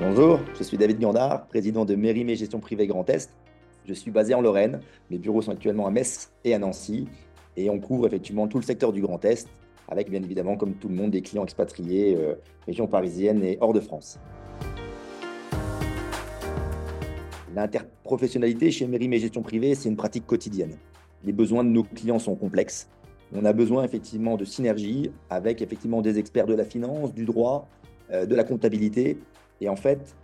Bonjour, je suis David Gandard, président de Mérimée Gestion Privée Grand Est. Je suis basé en Lorraine. Les bureaux sont actuellement à Metz et à Nancy. Et on couvre effectivement tout le secteur du Grand Est, avec bien évidemment, comme tout le monde, des clients expatriés, euh, région parisienne et hors de France. L'interprofessionnalité chez Mérimée Gestion Privée, c'est une pratique quotidienne. Les besoins de nos clients sont complexes. On a besoin effectivement de synergie avec effectivement des experts de la finance, du droit, euh, de la comptabilité. Et en fait,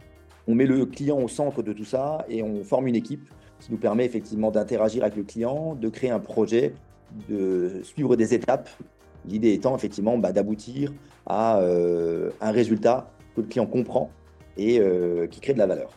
on met le client au centre de tout ça et on forme une équipe qui nous permet effectivement d'interagir avec le client, de créer un projet, de suivre des étapes. L'idée étant effectivement bah, d'aboutir à euh, un résultat que le client comprend et euh, qui crée de la valeur.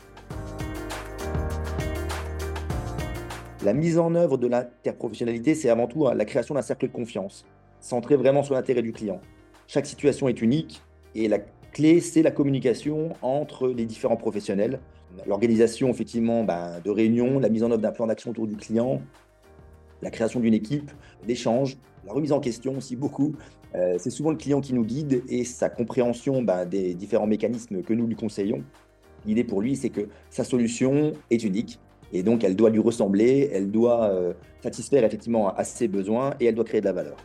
La mise en œuvre de l'interprofessionnalité, c'est avant tout hein, la création d'un cercle de confiance, centré vraiment sur l'intérêt du client. Chaque situation est unique et la clé, c'est la communication entre les différents professionnels. L'organisation, effectivement, ben, de réunions, la mise en œuvre d'un plan d'action autour du client, la création d'une équipe, l'échange, la remise en question aussi beaucoup. Euh, c'est souvent le client qui nous guide et sa compréhension ben, des différents mécanismes que nous lui conseillons. L'idée pour lui, c'est que sa solution est unique et donc elle doit lui ressembler, elle doit euh, satisfaire effectivement à ses besoins et elle doit créer de la valeur.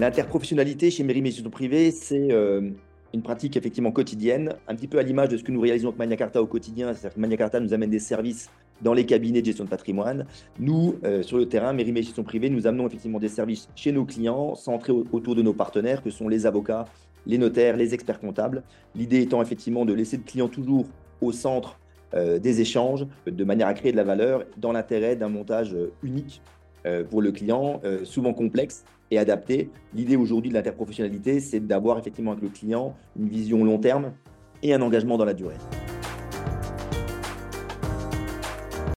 L'interprofessionnalité chez Mérimée Gestion Privée, c'est euh, une pratique effectivement quotidienne, un petit peu à l'image de ce que nous réalisons avec Magna Carta au quotidien. C'est-à-dire que Magna Carta nous amène des services dans les cabinets de gestion de patrimoine. Nous, euh, sur le terrain, Gestion Privée, nous amenons effectivement des services chez nos clients, centrés autour de nos partenaires, que sont les avocats, les notaires, les experts comptables. L'idée étant effectivement de laisser le client toujours au centre euh, des échanges, de manière à créer de la valeur dans l'intérêt d'un montage unique pour le client, souvent complexe, et adapté. L'idée aujourd'hui de l'interprofessionnalité, c'est d'avoir effectivement avec le client une vision long terme et un engagement dans la durée.